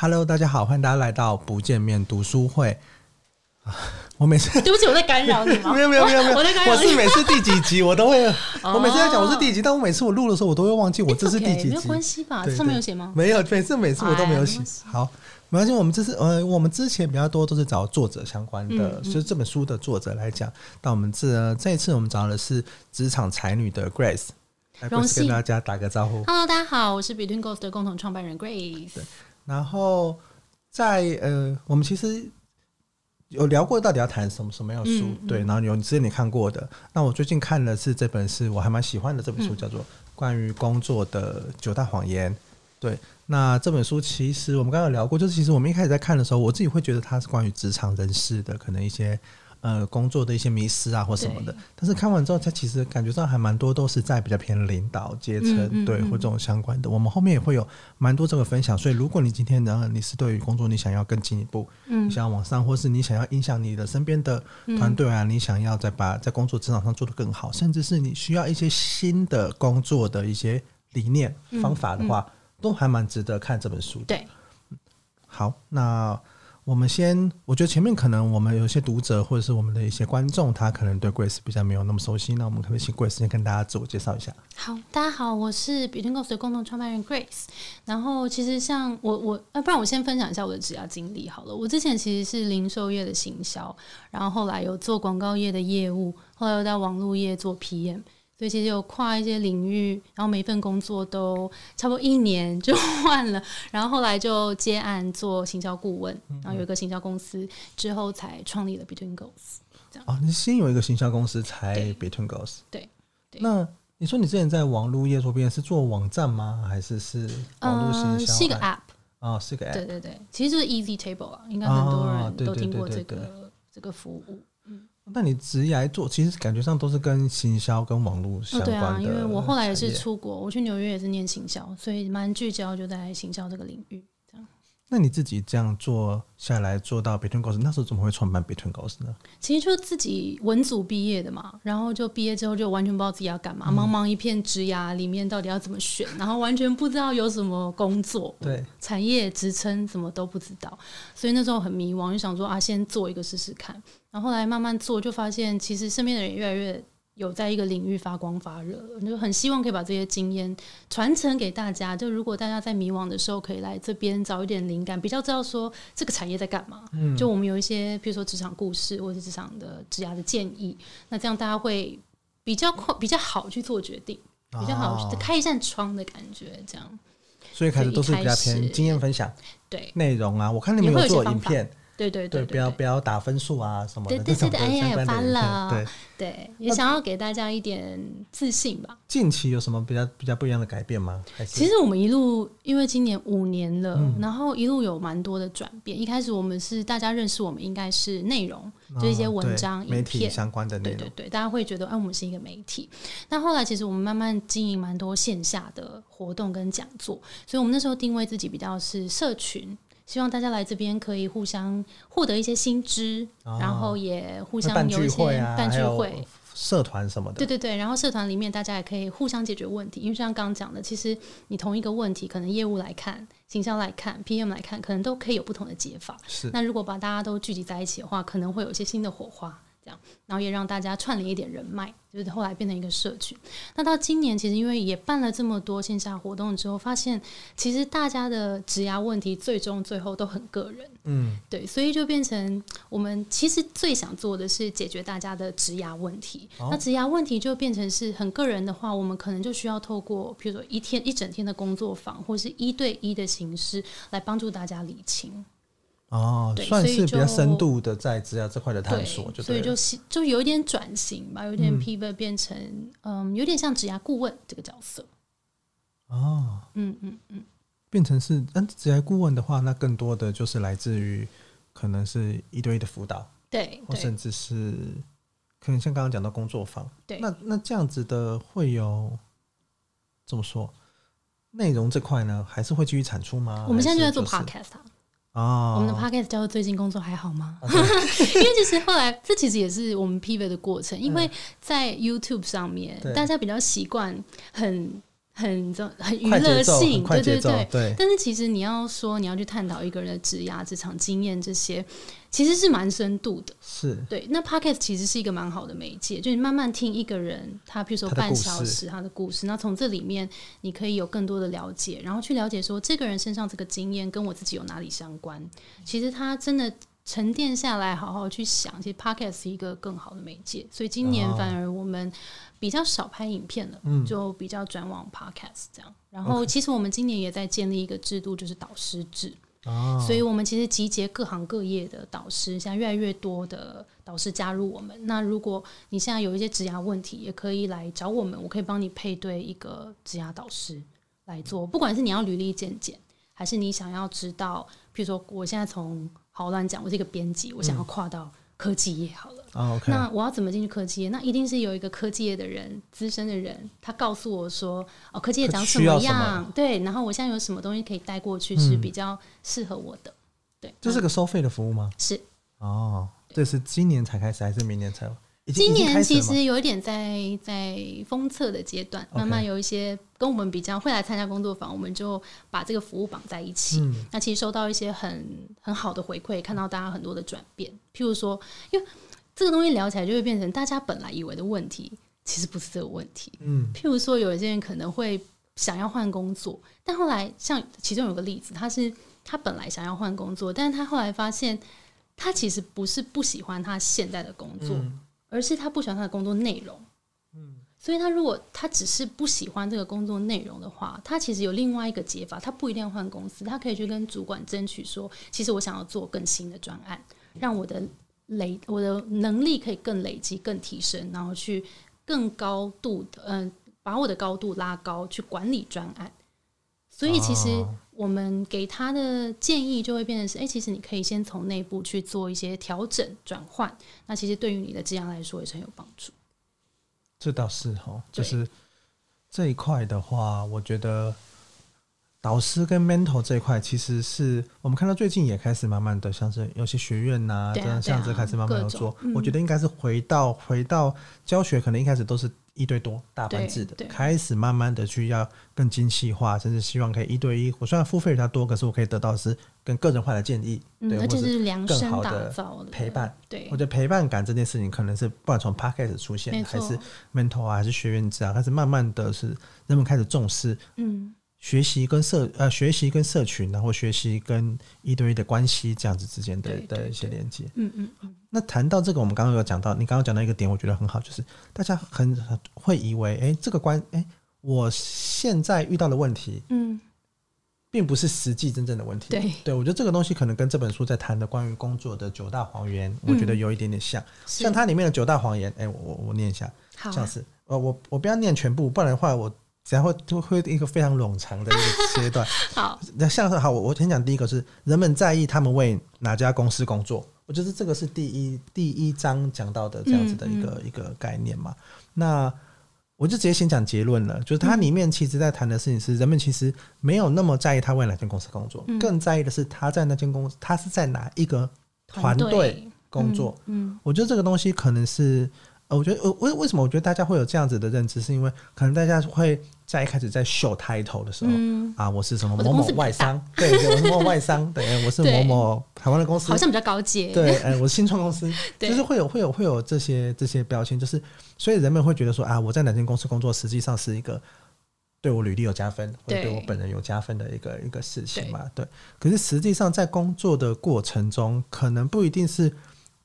Hello，大家好，欢迎大家来到不见面读书会。我每次对不起，我在干扰你吗？没有没有没有没有，我在干扰你。我是每次第几集我都会，我每次在讲我是第几但我每次我录的时候我都会忘记我这是第几集。没有关系吧？上面有写吗？没有，每次每次我都没有写。哎、好，没关系。我们这是呃，我们之前比较多都是找作者相关的，就、嗯、是这本书的作者来讲。但我们这这一次我们找的是职场才女的 Grace，来 Grace 跟大家打个招呼。Hello，大家好，我是 Between Ghost 的共同创办人 Grace。对，然后在呃，我们其实。有聊过到底要谈什么什么样的书？嗯、对，然后有你之前你看过的，那我最近看的是这本是我还蛮喜欢的这本书，叫做《关于工作的九大谎言》。对，那这本书其实我们刚刚有聊过，就是其实我们一开始在看的时候，我自己会觉得它是关于职场人士的，可能一些。呃，工作的一些迷失啊，或什么的，但是看完之后，他其实感觉上还蛮多都是在比较偏领导阶层，嗯嗯嗯对，或这种相关的。我们后面也会有蛮多这个分享，所以如果你今天呢，你是对于工作你想要更进一步，嗯，你想要往上，或是你想要影响你的身边的团队啊，嗯、你想要再把在工作职场上做得更好，甚至是你需要一些新的工作的一些理念方法的话，嗯嗯、都还蛮值得看这本书的。对，好，那。我们先，我觉得前面可能我们有些读者或者是我们的一些观众，他可能对 Grace 比较没有那么熟悉，那我们可不可以请 Grace 先跟大家自我介绍一下？好，大家好，我是 b e t w e n Ghost 的共同创办人 Grace。然后其实像我我，呃，不然我先分享一下我的职业经历好了。我之前其实是零售业的行销，然后后来有做广告业的业务，后来又在网络业做 PM。所以其实有跨一些领域，然后每一份工作都差不多一年 就换了，然后后来就接案做行销顾问，然后有一个行销公司，之后才创立了 Between 样啊，你先有一个行销公司才 Between Ghost。对，对。那你说你之前在网络业做边是做网站吗？还是是网络行销？呃，是一个 App。哦，是个 App。对对对，其实就是 Easy Table 啊，应该很多人都听过这个这个服务。那你职业来做，其实感觉上都是跟行销、跟网络相关的。对啊，因为我后来也是出国，我去纽约也是念行销，所以蛮聚焦就在行销这个领域。那你自己这样做下来，做到 Between 那时候怎么会创办 Between Ghost 呢？其实就自己文组毕业的嘛，然后就毕业之后就完全不知道自己要干嘛，嗯、茫茫一片职涯里面到底要怎么选，然后完全不知道有什么工作，对，产业职称什么都不知道，所以那时候很迷茫，就想说啊，先做一个试试看。然后后来慢慢做，就发现其实身边的人越来越有在一个领域发光发热，就很希望可以把这些经验传承给大家。就如果大家在迷惘的时候，可以来这边找一点灵感，比较知道说这个产业在干嘛。嗯，就我们有一些，比如说职场故事或者职场的职涯的建议，那这样大家会比较快、比较好去做决定，比较好开一扇窗的感觉。这样，所以开始都是比较偏经验分享，对内容啊。我看你们有做影片。对对对，不要不要打分数啊什么的。对对对，哎呀，翻了。对对，也想要给大家一点自信吧。近期有什么比较比较不一样的改变吗？其实我们一路，因为今年五年了，然后一路有蛮多的转变。一开始我们是大家认识我们应该是内容，就一些文章、影片相关的内容。对对对，大家会觉得哎，我们是一个媒体。那后来其实我们慢慢经营蛮多线下的活动跟讲座，所以我们那时候定位自己比较是社群。希望大家来这边可以互相获得一些新知，哦、然后也互相有一些办聚会、社团什么的。对对对，然后社团里面大家也可以互相解决问题，因为像刚刚讲的，其实你同一个问题，可能业务来看、形象来看、PM 来看，可能都可以有不同的解法。是。那如果把大家都聚集在一起的话，可能会有一些新的火花。这样，然后也让大家串联一点人脉。就是后来变成一个社群。那到今年，其实因为也办了这么多线下活动之后，发现其实大家的职涯问题最终最后都很个人。嗯，对，所以就变成我们其实最想做的是解决大家的职涯问题。哦、那职涯问题就变成是很个人的话，我们可能就需要透过比如说一天一整天的工作坊，或是一对一的形式来帮助大家理清。哦，算是比较深度的在职涯这块的探索，就所以就就有一点转型吧，有点 pivot 变成嗯，有点像职涯顾问这个角色。哦，嗯嗯嗯，变成是嗯职涯顾问的话，那更多的就是来自于可能是一对一的辅导，对，或甚至是可能像刚刚讲到工作坊，对，那那这样子的会有怎么说内容这块呢？还是会继续产出吗？我们现在就在做 podcast 啊。哦，我们的 podcast 叫做最近工作还好吗. 因为其实后来这其实也是我们 pivot 的过程，因为在 YouTube 上面，大家比较习惯很很很娱乐性，对对对对。但是其实你要说你要去探讨一个人的职涯、职场经验这些，其实是蛮深度的。是对。那 Podcast 其实是一个蛮好的媒介，就你慢慢听一个人，他比如说半小时他的故事，那从这里面你可以有更多的了解，然后去了解说这个人身上这个经验跟我自己有哪里相关。其实他真的。沉淀下来，好好去想，其实 Podcast 是一个更好的媒介，所以今年反而我们比较少拍影片了，哦、就比较转往 Podcast 这样。然后，其实我们今年也在建立一个制度，就是导师制。哦、所以我们其实集结各行各业的导师，现在越来越多的导师加入我们。那如果你现在有一些职涯问题，也可以来找我们，我可以帮你配对一个职涯导师来做。不管是你要履历健检，还是你想要知道，譬如说我现在从好乱讲，我是一个编辑，我想要跨到科技业好了。嗯 oh. 那我要怎么进去科技业？那一定是有一个科技业的人，资深的人，他告诉我说：“哦，科技业长什么样？”对，然后我现在有什么东西可以带过去是比较适合我的。嗯、对，这是个收费的服务吗？是。哦，这是今年才开始还是明年才？今年其实有一点在在封测的阶段，慢慢有一些跟我们比较会来参加工作坊，我们就把这个服务绑在一起。嗯、那其实收到一些很很好的回馈，看到大家很多的转变。譬如说，因为这个东西聊起来就会变成大家本来以为的问题，其实不是这个问题。嗯，譬如说有一些人可能会想要换工作，但后来像其中有个例子，他是他本来想要换工作，但是他后来发现他其实不是不喜欢他现在的工作。嗯而是他不喜欢他的工作内容，嗯，所以他如果他只是不喜欢这个工作内容的话，他其实有另外一个解法，他不一定要换公司，他可以去跟主管争取说，其实我想要做更新的专案，让我的累我的能力可以更累积、更提升，然后去更高度的嗯、呃，把我的高度拉高，去管理专案。所以其实我们给他的建议就会变成是：哎，其实你可以先从内部去做一些调整转换。那其实对于你的职涯来说也是很有帮助。这倒是哈，就是这一块的话，我觉得导师跟 mentor 这一块，其实是我们看到最近也开始慢慢的，像是有些学院呐、啊，这样像这开始慢慢的做。我觉得应该是回到回到教学，可能一开始都是。一对多大班制的，开始慢慢的去要更精细化，甚至希望可以一对一。我虽然付费比较多，可是我可以得到的是更个人化的建议，嗯、对，或者是量身更好的陪伴。对，我觉得陪伴感这件事情，可能是不管从 p a c k a g e 出现，还是 mentor 啊，还是学员制啊，开始慢慢的是人们开始重视，嗯。学习跟社呃，学习跟社群，然后学习跟一对一的关系这样子之间的的一些连接。嗯嗯嗯。那谈到这个，我们刚刚有讲到，你刚刚讲到一个点，我觉得很好，就是大家很很会以为，哎、欸，这个关，哎、欸，我现在遇到的问题，嗯，并不是实际真正的问题。对，对我觉得这个东西可能跟这本书在谈的关于工作的九大谎言，我觉得有一点点像。像它里面的九大谎言，哎、欸，我我念一下，好、啊，像是，呃，我我不要念全部，不然的话我。然后就会一个非常冗长的一个阶段。好，那像是好，我我先讲第一个是人们在意他们为哪家公司工作，我觉得这个是第一第一章讲到的这样子的一个、嗯嗯、一个概念嘛。那我就直接先讲结论了，就是它里面其实在谈的事情是人们其实没有那么在意他为哪间公司工作，嗯、更在意的是他在那间公司他是在哪一个团队工作。嗯，嗯我觉得这个东西可能是。呃，我觉得，呃，为为什么我觉得大家会有这样子的认知，是因为可能大家会在一开始在秀 title 的时候，嗯、啊，我是什么某某外商，对，对，我是某某外商，对，我是某某台湾的公司，好像比较高阶，对，呃，我是新创公司，就是会有会有会有这些这些标签，就是所以人们会觉得说啊，我在哪间公司工作，实际上是一个对我履历有加分，或者对我本人有加分的一个一个事情嘛，对。可是实际上在工作的过程中，可能不一定是。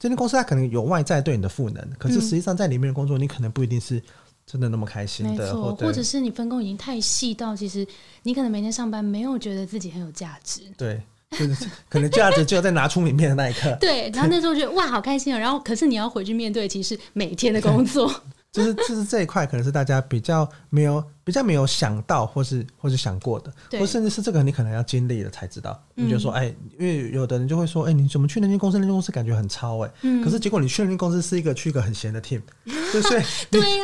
这间公司它可能有外在对你的赋能，可是实际上在里面的工作，你可能不一定是真的那么开心的，或者是你分工已经太细到，其实你可能每天上班没有觉得自己很有价值。对，就是 可能价值就要在拿出名片的那一刻。对，然后那时候觉得哇，好开心哦，然后可是你要回去面对，其实每天的工作。就是就是这一块，可能是大家比较没有比较没有想到，或是或是想过的，对或甚至是这个你可能要经历了才知道。嗯、你就说，哎、欸，因为有的人就会说，哎、欸，你怎么去那间公司？那间公司感觉很超哎、可是结果你去那间公司是一个去一个很闲的 team，对所以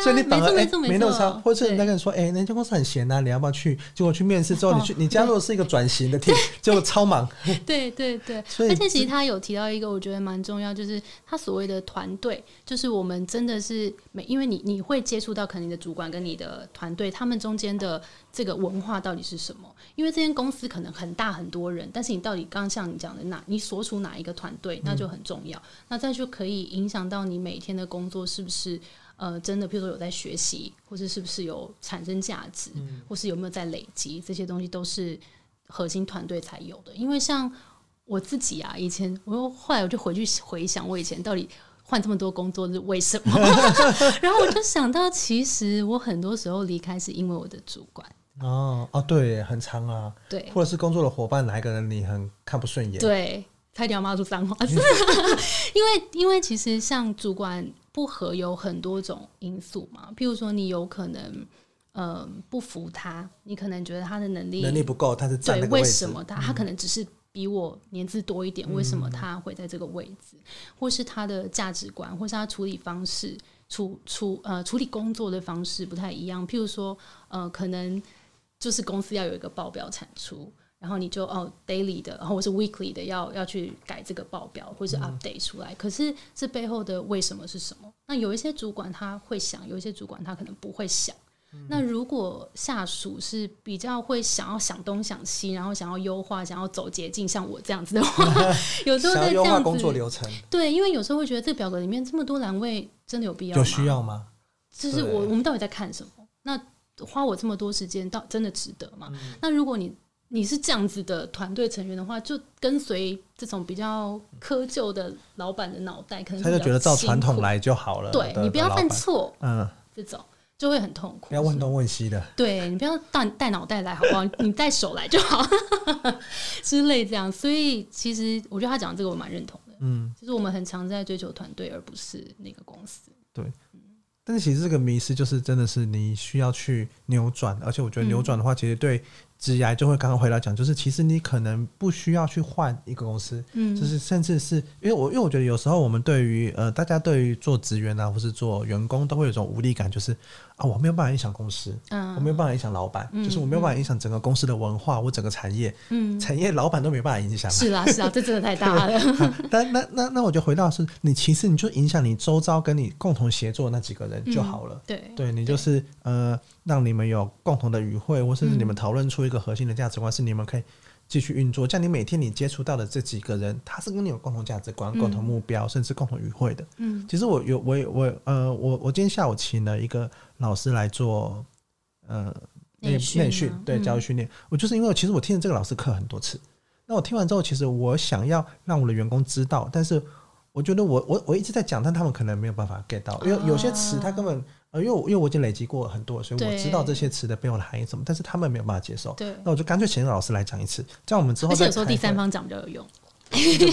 所以你反而哎没那么超，或者是人家跟你说，哎那间公司很闲啊，你要不要去？结果去面试之后，你去你加入的是一个转型的 team，就超忙。对对对，所以而且其实他有提到一个，我觉得蛮重要，就是他所谓的团队，就是我们真的是每因为你。你你会接触到可能你的主管跟你的团队，他们中间的这个文化到底是什么？因为这间公司可能很大很多人，但是你到底刚刚像你讲的哪，你所处哪一个团队，那就很重要。嗯、那再就可以影响到你每天的工作是不是呃真的，譬如说有在学习，或者是不是有产生价值，嗯、或是有没有在累积，这些东西都是核心团队才有的。因为像我自己啊，以前我又后来我就回去回想，我以前到底。换这么多工作是为什么？然后我就想到，其实我很多时候离开是因为我的主管。哦哦，对，很长啊。对，或者是工作的伙伴哪一个人你很看不顺眼？对，差点要骂出脏话。因为因为其实像主管不合有很多种因素嘛，譬如说你有可能嗯、呃、不服他，你可能觉得他的能力能力不够，他是站对，为什么他、嗯、他可能只是。比我年资多一点，为什么他会在这个位置？嗯、或是他的价值观，或是他处理方式、处处呃处理工作的方式不太一样。譬如说，呃，可能就是公司要有一个报表产出，然后你就哦 daily 的，然后或是 weekly 的要要去改这个报表，或是 update 出来。嗯、可是这背后的为什么是什么？那有一些主管他会想，有一些主管他可能不会想。那如果下属是比较会想要想东想西，然后想要优化，想要走捷径，像我这样子的话，有时候在这样子工作流程，对，因为有时候会觉得这个表格里面这么多栏位，真的有必要需要吗？就是我我们到底在看什么？那花我这么多时间，到真的值得吗？嗯、那如果你你是这样子的团队成员的话，就跟随这种比较窠臼的老板的脑袋，可能他就觉得照传统来就好了。对，你不要犯错，嗯，这种。就会很痛苦，不要问东问西的。对，你不要带带脑袋来，好不好？你带手来就好，之类这样。所以其实我觉得他讲这个我蛮认同的。嗯，就是我们很常在追求团队，而不是那个公司。对，但是其实这个迷失就是真的是你需要去扭转，而且我觉得扭转的话，其实对。职涯就会刚刚回来讲，就是其实你可能不需要去换一个公司，嗯，就是甚至是因为我因为我觉得有时候我们对于呃大家对于做职员啊或是做员工都会有一种无力感，就是啊我没有办法影响公司，嗯，我没有办法影响老板，嗯、就是我没有办法影响整个公司的文化我整个产业，嗯，产业老板都没办法影响，是啊是啊，这真的太大了。但那那那我就回到是你其实你就影响你周遭跟你共同协作那几个人就好了，嗯、对，对你就是呃。让你们有共同的语汇，或甚至你们讨论出一个核心的价值观，是你们可以继续运作。像，你每天你接触到的这几个人，他是跟你有共同价值观、共同目标，甚至共同语汇的。嗯，其实我有，我我呃，我我今天下午请了一个老师来做呃内内训，对教育训练。我就是因为其实我听了这个老师课很多次，那我听完之后，其实我想要让我的员工知道，但是我觉得我我我一直在讲，但他们可能没有办法 get 到，因为有些词他根本。呃，因为我因为我已经累积过很多，所以我知道这些词的背后的含义什么，但是他们没有办法接受。对，那我就干脆请老师来讲一次，这样我们之后再。而且有时候第三方讲比较有用。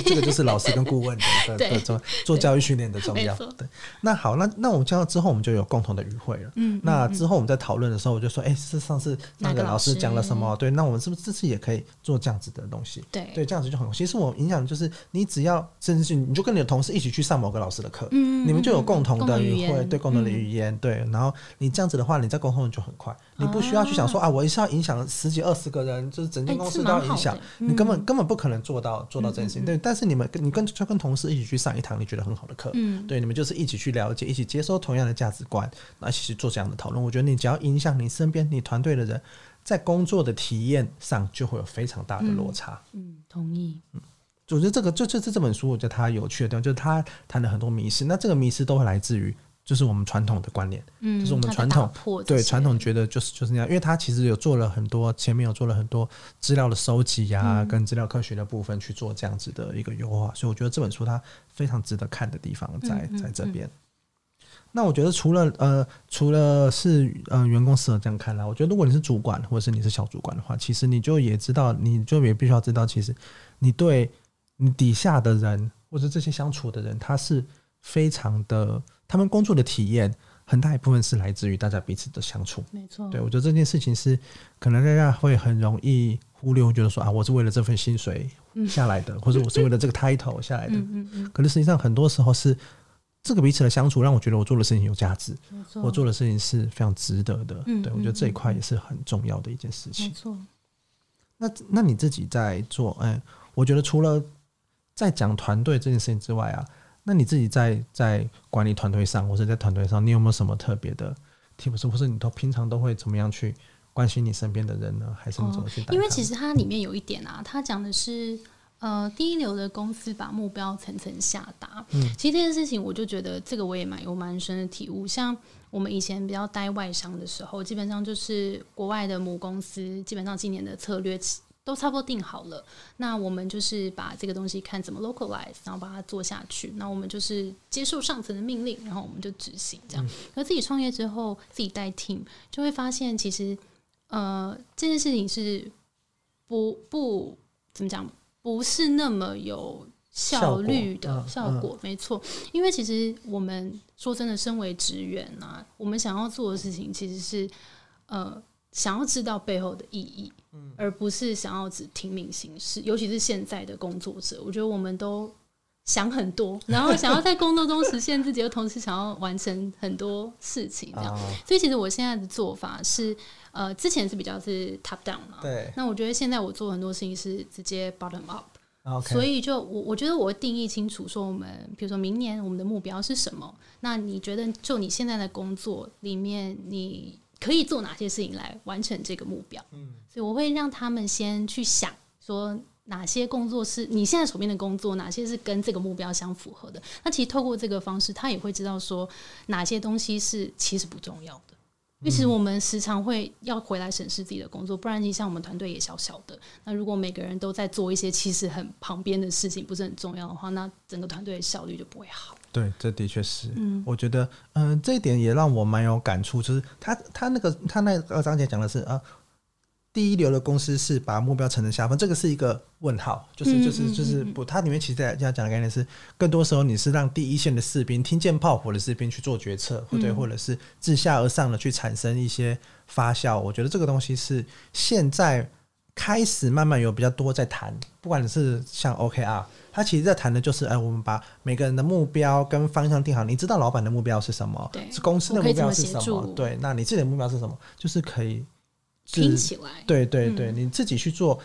这个就是老师跟顾问的 的重做教育训练的重要。对，那好，那那我们这样之后，我们就有共同的语汇了。嗯，那之后我们在讨论的时候，我就说，哎，是上次那个老师讲了什么？对，那我们是不是这次也可以做这样子的东西？对，对，这样子就很。其实我影响就是，你只要甚至是你就跟你的同事一起去上某个老师的课，嗯，你们就有共同的语汇，对，共同的语言，对。然后你这样子的话，你在沟通就很快，你不需要去想说啊，我一下要影响十几二十个人，就是整间公司都要影响，你根本根本不可能做到做到这件事情。对，但是你们。跟你跟就跟同事一起去上一堂你觉得很好的课，嗯，对，你们就是一起去了解，一起接收同样的价值观，那一起去做这样的讨论。我觉得你只要影响你身边你团队的人，在工作的体验上就会有非常大的落差。嗯，嗯，同意。嗯，我觉得这个就就是这本书，我觉得它有趣的地方，就是它谈了很多迷失，那这个迷失都会来自于。就是我们传统的观念，嗯，就是我们传统对传统觉得就是就是那样，因为他其实有做了很多，前面有做了很多资料的收集呀、啊，嗯、跟资料科学的部分去做这样子的一个优化，所以我觉得这本书它非常值得看的地方在在这边。嗯嗯嗯、那我觉得除了呃除了是呃员工适合这样看来，我觉得如果你是主管或者是你是小主管的话，其实你就也知道，你就也必须要知道，其实你对你底下的人或者这些相处的人，他是非常的。他们工作的体验很大一部分是来自于大家彼此的相处，没错。对，我觉得这件事情是可能大家会很容易忽略，觉得说啊，我是为了这份薪水下来的，嗯、或者我是为了这个 title 下来的。嗯嗯嗯。可是实际上很多时候是这个彼此的相处让我觉得我做的事情有价值，我做的事情是非常值得的。嗯，对，我觉得这一块也是很重要的一件事情。没错。那那你自己在做，哎，我觉得除了在讲团队这件事情之外啊。那你自己在在管理团队上，或者在团队上，你有没有什么特别的 tips？或是你都平常都会怎么样去关心你身边的人呢？还是你怎么去、哦？因为其实它里面有一点啊，它讲的是。呃，第一流的公司把目标层层下达。嗯，其实这件事情，我就觉得这个我也蛮有蛮深的体悟。像我们以前比较待外商的时候，基本上就是国外的母公司，基本上今年的策略都差不多定好了。那我们就是把这个东西看怎么 localize，然后把它做下去。那我们就是接受上层的命令，然后我们就执行这样。嗯，而自己创业之后，自己带 team，就会发现其实呃这件事情是不不怎么讲。不是那么有效率的效果，效果没错。因为其实我们说真的，身为职员啊，我们想要做的事情其实是呃，想要知道背后的意义，嗯，而不是想要只听命行事。尤其是现在的工作者，我觉得我们都想很多，然后想要在工作中实现自己，又同时想要完成很多事情，这样。所以，其实我现在的做法是。呃，之前是比较是 top down 嘛，对。那我觉得现在我做很多事情是直接 bottom up，Okay. 所以就我我觉得我会定义清楚，说我们比如说明年我们的目标是什么？那你觉得就你现在的工作里面，你可以做哪些事情来完成这个目标？嗯，所以我会让他们先去想说哪些工作是你现在手边的工作，哪些是跟这个目标相符合的。那其实透过这个方式，他也会知道说哪些东西是其实不重要的。因为其实我们时常会要回来审视自己的工作，不然你像我们团队也小小的，那如果每个人都在做一些其实很旁边的事情，不是很重要的话，那整个团队的效率就不会好。对，这的确是。嗯，我觉得，嗯、呃，这一点也让我蛮有感触，就是他他那个他那个章节讲的是啊。第一流的公司是把目标层层下分，这个是一个问号，就是就是就是不，它里面其实在要讲的概念是，更多时候你是让第一线的士兵听见炮火的士兵去做决策，或者或者是自下而上的去产生一些发酵。我觉得这个东西是现在开始慢慢有比较多在谈，不管是像 OKR，他其实在谈的就是，哎，我们把每个人的目标跟方向定好，你知道老板的目标是什么？对，是公司的目标是什么？对，那你自己的目标是什么？就是可以。听起来，对对对，嗯、你自己去做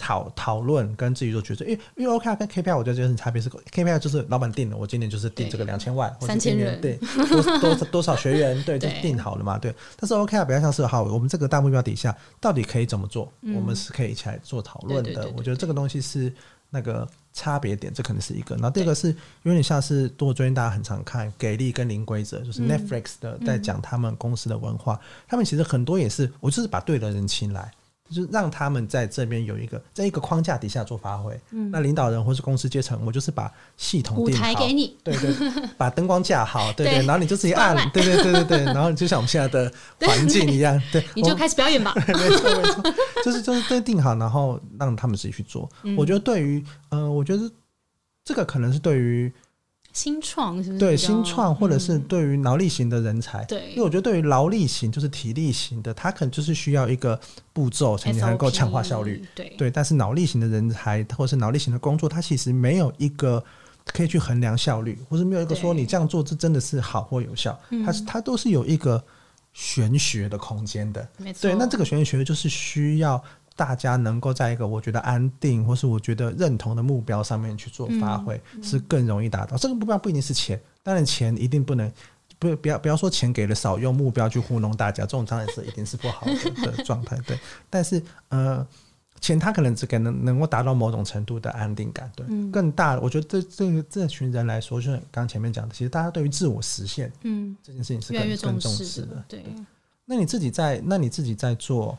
讨讨论，跟自己做决策。因为因为 OKR 跟 KPI，我觉得这个差别是 KPI 就是老板定了，我今年就是定这个两千万，或者今年对多多多少学员，对，就定好了嘛，对。但是 OKR 比较像是好，我们这个大目标底下到底可以怎么做，嗯、我们是可以一起来做讨论的。我觉得这个东西是那个。差别点，这可能是一个。然后第二个是有点像是，多最近大家很常看《给力跟零规则》，就是 Netflix 的在讲他们公司的文化。嗯、他们其实很多也是，我就是把对的人请来。就是让他们在这边有一个在一个框架底下做发挥。嗯，那领导人或是公司阶层，我就是把系统定好，舞台给你，对对，把灯光架好，对对，然后你就自己按，对对对对 对，然后就像我们现在的环境一样，对，你就开始表演吧。没错没错，就是就是都定好，然后让他们自己去做。我觉得对于呃，我觉得这个可能是对于。新创是不是？对，新创或者是对于脑力型的人才，对、嗯，因为我觉得对于劳力型就是体力型的，他可能就是需要一个步骤才能够强化效率，对对。但是脑力型的人才或者是脑力型的工作，它其实没有一个可以去衡量效率，或是没有一个说你这样做这真的是好或有效，它是它都是有一个玄学的空间的，没错。对，那这个玄学就是需要。大家能够在一个我觉得安定，或是我觉得认同的目标上面去做发挥，是更容易达到。这个目标不一定是钱，当然钱一定不能不不要不要说钱给了少，用目标去糊弄大家，这种当然是一定是不好的的状态。对，但是呃，钱他可能只给能能够达到某种程度的安定感。对，嗯、更大，我觉得这这这群人来说，就是刚前面讲的，其实大家对于自我实现，嗯，这件事情是更越越重更重视的。对，对，那你自己在那你自己在做。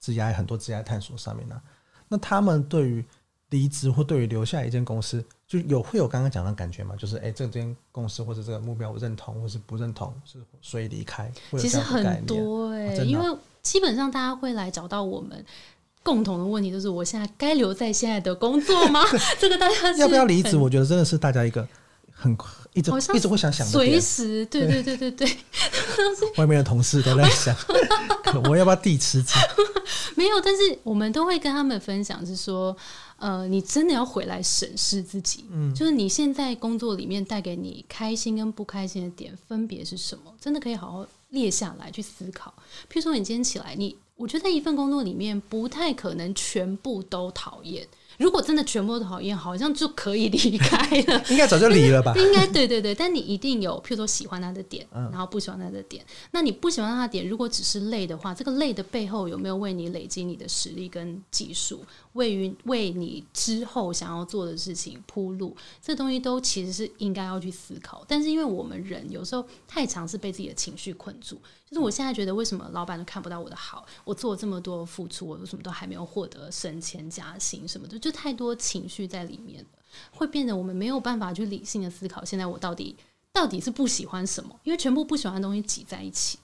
职涯很多职涯探索上面呢、啊，那他们对于离职或对于留下一间公司，就有会有刚刚讲的感觉吗？就是哎、欸，这间公司或者这个目标我认同，或是不认同，是所以离开。其实很多哎、欸，哦、因为基本上大家会来找到我们，共同的问题就是：我现在该留在现在的工作吗？这个大家要不要离职？我觉得真的是大家一个很一直一直会想想的，随时对对对对对，外面的同事都在想，我要不要递辞职？没有，但是我们都会跟他们分享，是说，呃，你真的要回来审视自己，嗯，就是你现在工作里面带给你开心跟不开心的点分别是什么？真的可以好好列下来去思考。譬如说，你今天起来，你我觉得一份工作里面不太可能全部都讨厌。如果真的全部都讨厌，好像就可以离开了。应该早就离了吧？应该对对对，但你一定有，譬如说喜欢他的点，然后不喜欢他的点。那你不喜欢他的点，如果只是累的话，这个累的背后有没有为你累积你的实力跟技术，为于为你之后想要做的事情铺路？这东西都其实是应该要去思考。但是因为我们人有时候太常是被自己的情绪困住，就是我现在觉得为什么老板都看不到我的好？我做了这么多付出，我为什么都还没有获得升迁加薪什么的？就太多情绪在里面了，会变得我们没有办法去理性的思考。现在我到底到底是不喜欢什么？因为全部不喜欢的东西挤在一起。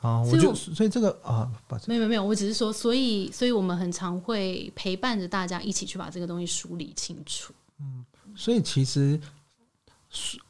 啊，我就所以这个啊，没有没有，我只是说，所以所以我们很常会陪伴着大家一起去把这个东西梳理清楚。嗯，所以其实。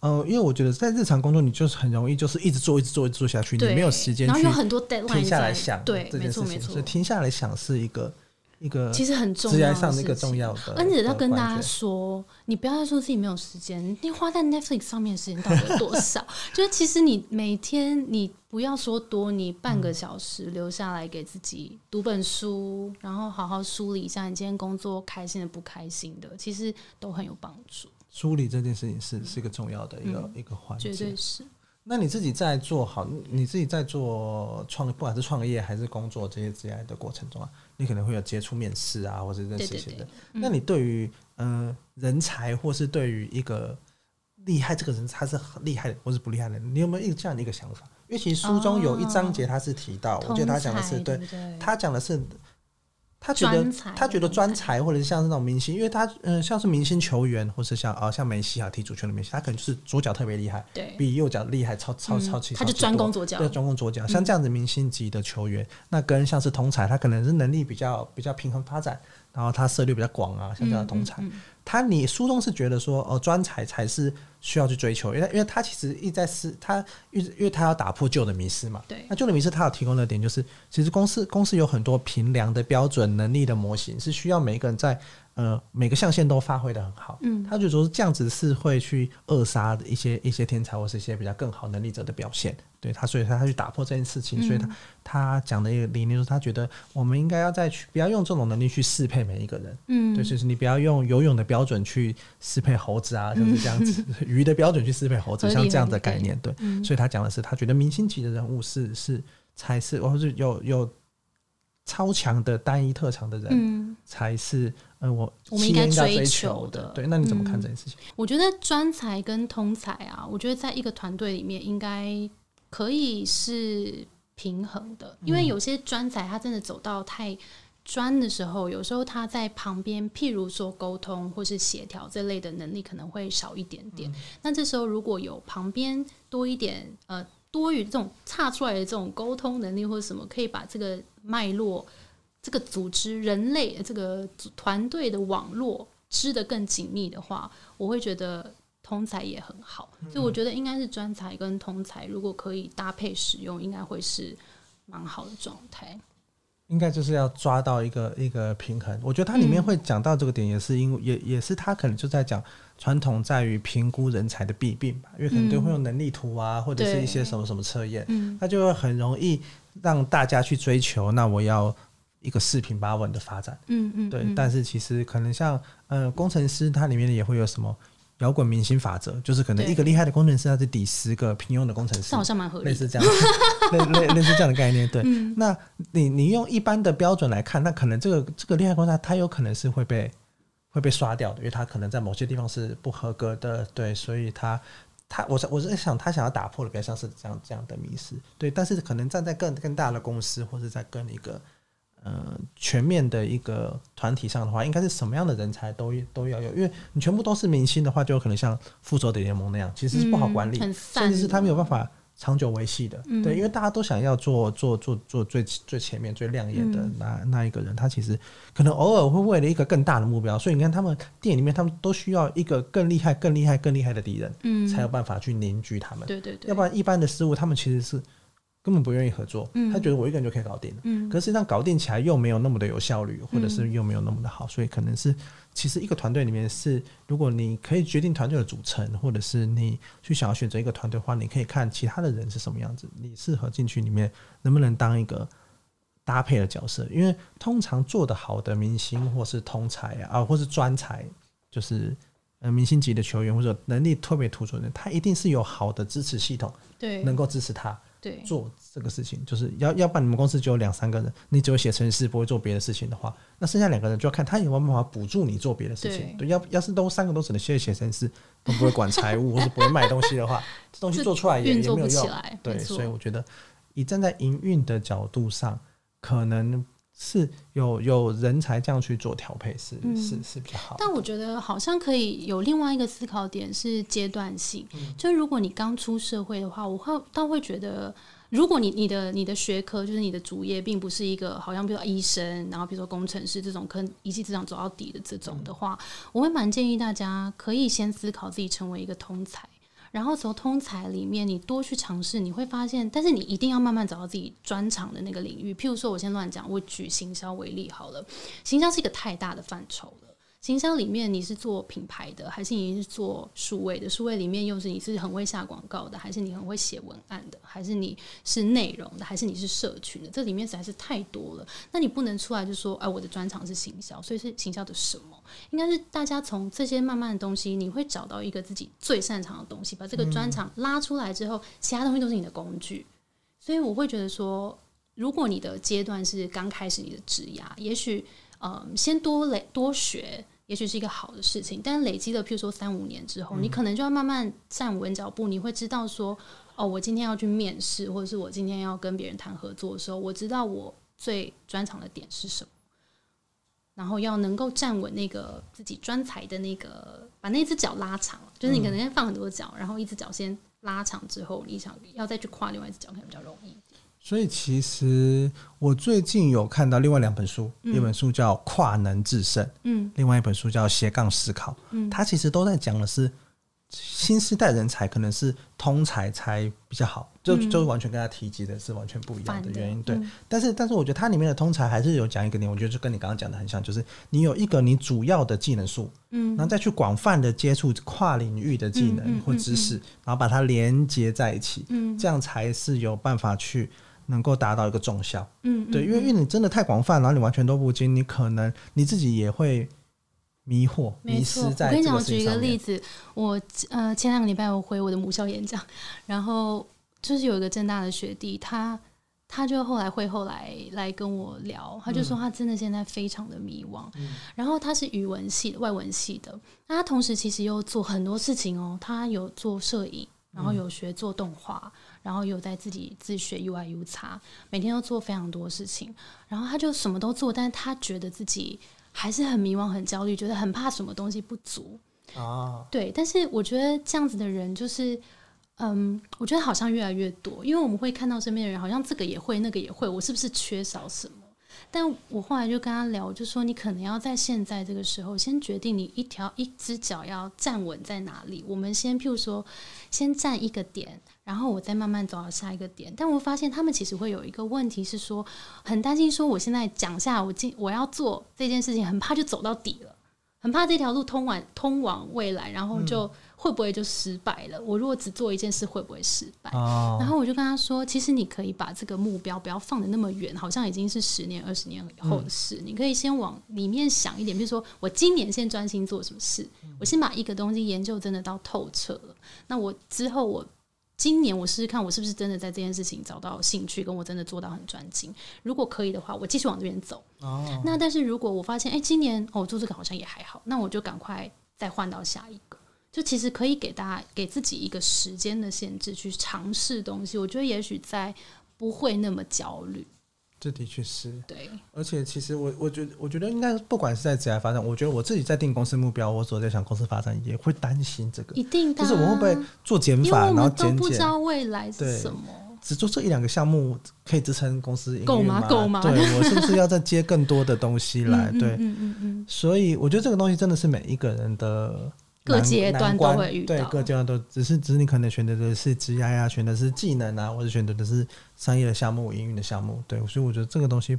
呃，因为我觉得在日常工作，你就是很容易就是一直做，一直做，一直做下去，你没有时间，然后有很多 deadline 停下来想，对，没错没错，所以停下来想是一个一个其实很重要上的一个重要的。而且要跟大家说，你不要再说自己没有时间，你花在 Netflix 上面的时间到底有多少？就是其实你每天你不要说多，你半个小时留下来给自己读本书，然后好好梳理一下你今天工作开心的不开心的，其实都很有帮助。梳理这件事情是是一个重要的一个、嗯、一个环节，绝对是。那你自己在做好，你自己在做创，不管是创业还是工作这些之类的过程中啊，你可能会有接触面试啊，或者认识一些人。那你对于呃人才，或是对于一个厉害这个人，他是很厉害的，或是不厉害的，你有没有一个这样的一个想法？因为其实书中有一章节他是提到，哦、我觉得他讲的是对，对，对，他讲的是。他觉得他觉得专才或者是像那种明星，因为他嗯、呃、像是明星球员，或是像啊像梅西啊踢足球的梅西，他可能就是左脚特别厉害，对，比右脚厉害超超超级，他就专攻左脚，对，专攻左脚。像这样子明星级的球员，那跟像是通才，他可能是能力比较比较平衡发展，然后它涉猎比较广啊，像这样的通才。他你书中是觉得说哦，专才才是需要去追求，因为因为他其实一直在是他因为因为他要打破旧的迷失嘛。对。那旧的迷失，他要提供的点就是，其实公司公司有很多评量的标准、能力的模型，是需要每一个人在呃每个象限都发挥的很好。嗯。他就说这样子是会去扼杀一些一些天才或是一些比较更好能力者的表现。对他，所以他他去打破这件事情，所以他他讲的一个理念就是，他觉得我们应该要再去不要用这种能力去适配每一个人。嗯。对，就是你不要用游泳的标准去适配猴子啊，就是这样子；嗯、鱼的标准去适配猴子，像这样的概念。对，嗯、所以他讲的是，他觉得明星级的人物是是才是，或是有有超强的单一特长的人，嗯、才是呃我我们应该追求的。对，那你怎么看这件事情？我觉得专才跟通才啊，我觉得在一个团队里面应该可以是平衡的，因为有些专才他真的走到太。专的时候，有时候他在旁边，譬如说沟通或是协调这类的能力可能会少一点点。嗯、那这时候如果有旁边多一点呃多余这种差出来的这种沟通能力或者什么，可以把这个脉络、这个组织、人类这个团队的网络织得更紧密的话，我会觉得通才也很好。嗯、所以我觉得应该是专才跟通才如果可以搭配使用，应该会是蛮好的状态。应该就是要抓到一个一个平衡。我觉得它里面会讲到这个点，也是因为、嗯、也也是他可能就在讲传统在于评估人才的弊病吧，因为可能都会用能力图啊，嗯、或者是一些什么什么测验，嗯，它就会很容易让大家去追求。那我要一个四平八稳的发展，嗯嗯，对。但是其实可能像呃工程师，它里面也会有什么？摇滚明星法则就是可能一个厉害的工程师，他是抵十个平庸的工程师，好像蛮合理，类似这样，类类类似这样的概念。对，嗯、那你你用一般的标准来看，那可能这个这个厉害工程师，他有可能是会被会被刷掉的，因为他可能在某些地方是不合格的。对，所以他他我是我是在想，他想要打破的比较像是这样这样的迷失。对，但是可能站在更更大的公司，或者在跟一个。呃，全面的一个团体上的话，应该是什么样的人才都都要有，因为你全部都是明星的话，就有可能像复仇者联盟那样，其实是不好管理，嗯、甚至是他没有办法长久维系的。嗯、对，因为大家都想要做做做做最最前面最亮眼的那、嗯、那一个人，他其实可能偶尔会为了一个更大的目标，所以你看他们电影里面，他们都需要一个更厉害、更厉害、更厉害的敌人，嗯，才有办法去凝聚他们。对对对，要不然一般的失误，他们其实是。根本不愿意合作，他觉得我一个人就可以搞定了。嗯，可是实际上搞定起来又没有那么的有效率，或者是又没有那么的好，所以可能是其实一个团队里面是，如果你可以决定团队的组成，或者是你去想要选择一个团队的话，你可以看其他的人是什么样子，你适合进去里面能不能当一个搭配的角色，因为通常做得好的明星或是通才啊，或是专才，就是呃明星级的球员或者能力特别突出的人，他一定是有好的支持系统，对，能够支持他。对，做这个事情就是要要不然你们公司只有两三个人，你只有写程式，不会做别的事情的话，那剩下两个人就要看他有没有办法补助你做别的事情。对，对，要要是都三个都只能写写程式，都不会管财务或是不会卖东西的话，这东西做出来也也没有用。对，所以我觉得以站在营运的角度上，可能。是有有人才这样去做调配是，是、嗯、是是比较好。但我觉得好像可以有另外一个思考点是阶段性，嗯、就是如果你刚出社会的话，我会倒会觉得，如果你你的你的学科就是你的主业，并不是一个好像比如说医生，然后比如说工程师这种可能一技之长走到底的这种的话，嗯、我会蛮建议大家可以先思考自己成为一个通才。然后从通才里面，你多去尝试，你会发现，但是你一定要慢慢找到自己专长的那个领域。譬如说，我先乱讲，我举行销为例好了，行销是一个太大的范畴了。行销里面你是做品牌的，还是你是做数位的？数位里面又是你是很会下广告的，还是你很会写文案的，还是你是内容的，还是你是社群的？这里面实在是太多了。那你不能出来就说，哎，我的专长是行销，所以是行销的什么？应该是大家从这些慢慢的东西，你会找到一个自己最擅长的东西，把这个专长拉出来之后，其他东西都是你的工具。所以我会觉得说，如果你的阶段是刚开始你的职涯，也许嗯，先多累多学。也许是一个好的事情，但累积了，譬如说三五年之后，嗯、你可能就要慢慢站稳脚步。你会知道说，哦，我今天要去面试，或者是我今天要跟别人谈合作的时候，我知道我最专长的点是什么，然后要能够站稳那个自己专才的那个，把那只脚拉长，就是你可能先放很多脚，然后一只脚先拉长之后，你想要再去跨另外一只脚，可能比较容易。所以其实我最近有看到另外两本书，嗯、一本书叫《跨能制胜》，嗯，另外一本书叫《斜杠思考》，嗯，它其实都在讲的是新时代人才可能是通才才比较好，就就完全跟他提及的是完全不一样的原因，对。嗯、但是但是我觉得它里面的通才还是有讲一个点，我觉得就跟你刚刚讲的很像，就是你有一个你主要的技能树，嗯，然后再去广泛的接触跨领域的技能或知识，然后把它连接在一起，嗯，这样才是有办法去。能够达到一个重效，嗯，对，因为因为你真的太广泛，然后你完全都不精，你可能你自己也会迷惑、迷失在。我跟你讲，我举一个例子，我呃前两个礼拜我回我的母校演讲，然后就是有一个正大的学弟，他他就后来会后来来跟我聊，他就说他真的现在非常的迷惘，嗯、然后他是语文系的外文系的，那他同时其实又做很多事情哦，他有做摄影，然后有学做动画。嗯然后有在自己自学 UI UX，每天都做非常多事情。然后他就什么都做，但是他觉得自己还是很迷茫、很焦虑，觉得很怕什么东西不足啊。对，但是我觉得这样子的人就是，嗯，我觉得好像越来越多，因为我们会看到身边的人好像这个也会，那个也会，我是不是缺少什么？但我后来就跟他聊，就说你可能要在现在这个时候先决定你一条一只脚要站稳在哪里。我们先譬如说，先站一个点，然后我再慢慢走到下一个点。但我发现他们其实会有一个问题是说，很担心说我现在讲下，我今我要做这件事情，很怕就走到底了，很怕这条路通往通往未来，然后就。嗯会不会就失败了？我如果只做一件事，会不会失败？哦、然后我就跟他说，其实你可以把这个目标不要放的那么远，好像已经是十年、二十年以后的事。嗯、你可以先往里面想一点，比如说我今年先专心做什么事，嗯、我先把一个东西研究真的到透彻了。那我之后我今年我试试看，我是不是真的在这件事情找到兴趣，跟我真的做到很专精。如果可以的话，我继续往这边走。哦、那但是如果我发现，哎，今年哦做这个好像也还好，那我就赶快再换到下一个。就其实可以给大家给自己一个时间的限制去尝试东西，我觉得也许在不会那么焦虑。这的确是对，而且其实我我觉得我觉得应该不管是在职业发展，我觉得我自己在定公司目标，我所在想公司发展也会担心这个，一定的，就是我会不会做减法，然后减不知道未来是什么，只做这一两个项目可以支撑公司够吗？够吗？对，我是不是要再接更多的东西来？对，嗯嗯嗯，所以我觉得这个东西真的是每一个人的。各阶段都会遇到，对，各阶段都只是，只是你可能选择的是职业呀，选择的是技能啊，或者选择的是商业的项目、营运的项目，对，所以我觉得这个东西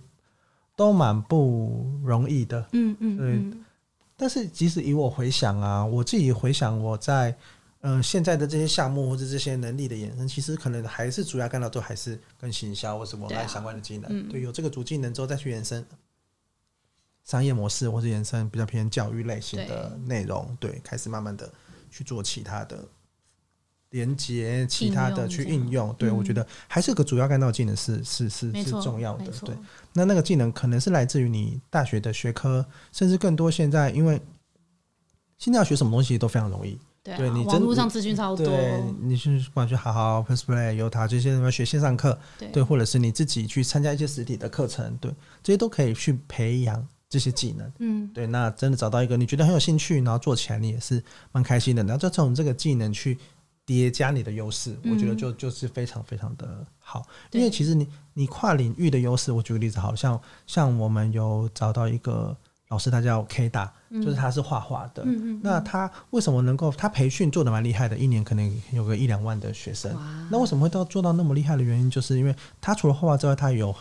都蛮不容易的，嗯嗯，对。但是即使以我回想啊，我自己回想我在呃，现在的这些项目或者这些能力的延伸，其实可能还是主要干到都还是跟行销或是文案相关的技能。对，啊嗯、对，有这个主技能之后再去延伸商业模式，或是延伸比较偏教育类型的内容。对，对，开始慢慢的去做其他的连接，其他的去应用。对，我觉得还是个主要干道技能是是是是重要的。对，那那个技能可能是来自于你大学的学科，甚至更多现在因为现在要学什么东西都非常容易。对，你网络上资讯超多，对，你去不管去好好 PressPlay、Yotta 这些什么学线上课，对，对，或者是你自己去参加一些实体的课程，对，这些都可以去培养这些技能。嗯，对，那真的找到一个你觉得很有兴趣，然后做起来你也是蛮开心的，然后就从这个技能去叠加你的优势，嗯、我觉得就就是非常非常的好。因为其实你你跨领域的优势，我举个例子，好像像我们有找到一个。老师他叫 K 大，就是他是画画的。嗯、那他为什么能够？他培训做的蛮厉害的，一年可能有个一两万的学生。那为什么会到做到那么厉害的原因，就是因为他除了画画之外，他有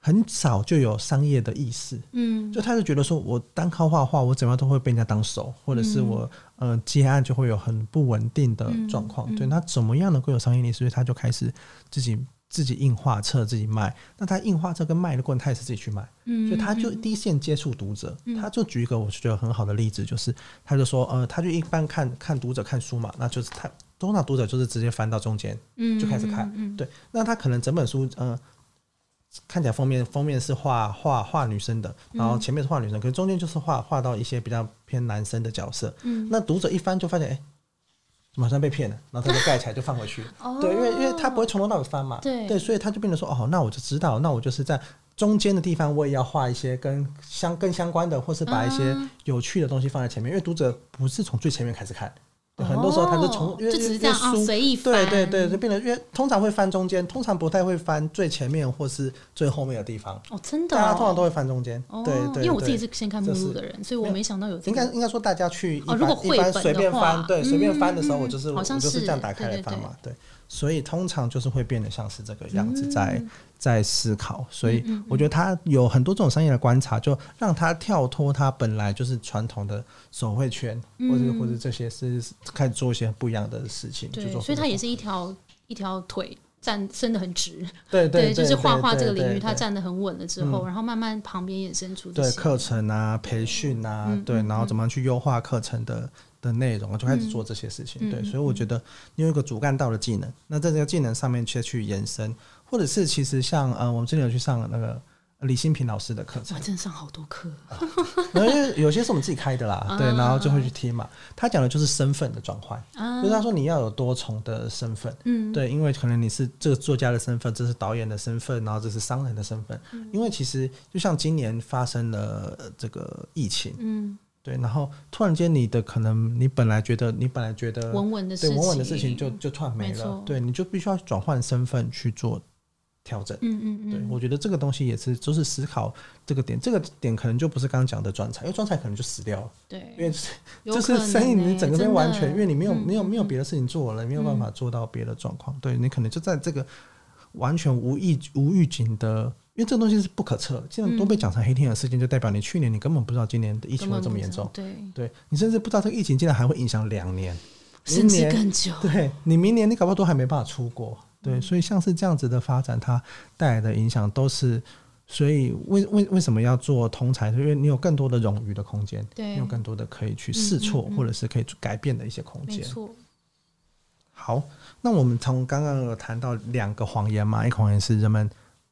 很早就有商业的意识。嗯，就他就觉得说，我单靠画画，我怎么样都会被人家当手，或者是我呃接案就会有很不稳定的状况。嗯、对，那怎么样能够有商业意识？所以他就开始自己。自己印画册自己卖，那他印画册跟卖的过程，他也是自己去卖，嗯、所以他就第一线接触读者。嗯、他就举一个我觉得很好的例子，就是他就说，呃，他就一般看看读者看书嘛，那就是他通常读者就是直接翻到中间，就开始看，嗯嗯嗯、对。那他可能整本书，呃，看起来封面封面是画画画女生的，然后前面是画女生，可是中间就是画画到一些比较偏男生的角色，嗯、那读者一翻就发现，哎、欸。马上被骗了，然后他就盖起来就放回去。哦、对，因为因为他不会从头到尾翻嘛。对，对，所以他就变得说，哦，那我就知道，那我就是在中间的地方，我也要画一些跟相更相关的，或是把一些有趣的东西放在前面，因为读者不是从最前面开始看。很多时候他就从因为因为书随意翻，对对对，就变得因为通常会翻中间，通常不太会翻最前面或是最后面的地方。哦，真的，大家通常都会翻中间。对对，因为我自己是先看目录的人，所以我没想到有。应该应该说大家去一般一般随便翻，对，随便翻的时候，我就是我就是这样打开来翻嘛，对。所以通常就是会变得像是这个样子在在思考，所以我觉得他有很多这种商业的观察，就让他跳脱他本来就是传统的手绘圈，或者或者这些是开始做一些不一样的事情。对，所以他也是一条一条腿站伸得很直。对对，就是画画这个领域，他站得很稳了之后，然后慢慢旁边衍生出对课程啊、培训啊，对，然后怎么样去优化课程的。的内容，就开始做这些事情，嗯、对，所以我觉得你有一个主干道的技能，嗯、那在这个技能上面去去延伸，或者是其实像呃，我们之前有去上那个李新平老师的课程，我真的上好多课，因为有些是我们自己开的啦，对，然后就会去听嘛。他讲的就是身份的转换，啊、就是他说你要有多重的身份，嗯，对，因为可能你是这个作家的身份，这是导演的身份，然后这是商人的身份，嗯、因为其实就像今年发生了这个疫情，嗯。对，然后突然间，你的可能，你本来觉得，你本来觉得稳稳的事情，对，稳稳的事情就就突然没了。没。对，你就必须要转换身份去做调整。嗯嗯嗯。对，我觉得这个东西也是，就是思考这个点，这个点可能就不是刚刚讲的专才，因为专才可能就死掉了。对，因为就是生意你整个边完全，因为你没有没有没有别的事情做了，没有办法做到别的状况。对，你可能就在这个完全无预无预警的。因为这东西是不可测，既然都被讲成黑天鹅事件，就代表你去年你根本不知道今年的疫情会这么严重。对，对你甚至不知道这个疫情竟然还会影响两年，甚至更久。对，你明年你搞不好都还没办法出国。对，所以像是这样子的发展，它带来的影响都是。所以为为为什么要做通才？因为你有更多的冗余的空间，对，你有更多的可以去试错或者是可以改变的一些空间。好，那我们从刚刚有谈到两个谎言嘛，一个谎言是人们。